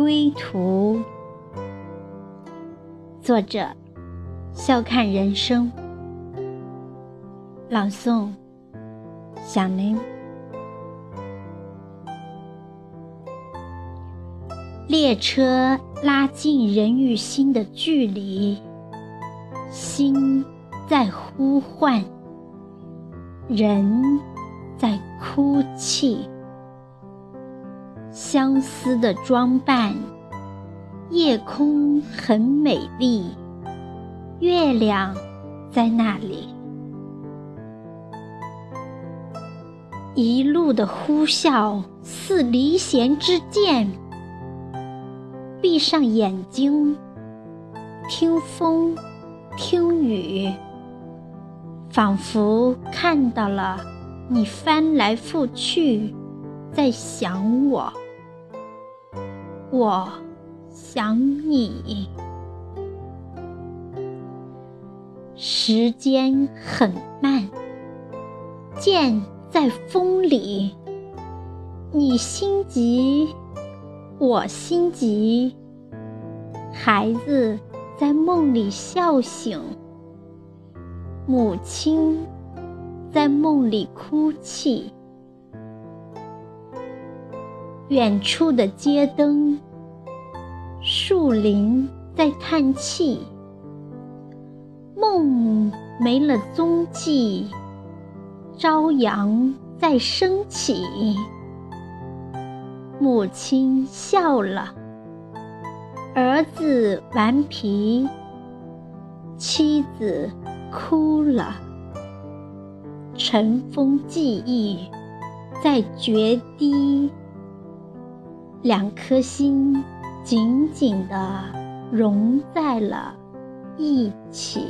归途。作者：笑看人生。朗诵：响铃。列车拉近人与心的距离，心在呼唤，人在哭泣。相思的装扮，夜空很美丽，月亮在那里。一路的呼啸似离弦之箭。闭上眼睛，听风，听雨，仿佛看到了你翻来覆去，在想我，我想你。时间很慢，箭在风里，你心急。我心急，孩子在梦里笑醒，母亲在梦里哭泣。远处的街灯，树林在叹气，梦没了踪迹，朝阳在升起。母亲笑了，儿子顽皮，妻子哭了。尘封记忆在决堤，两颗心紧紧地融在了一起。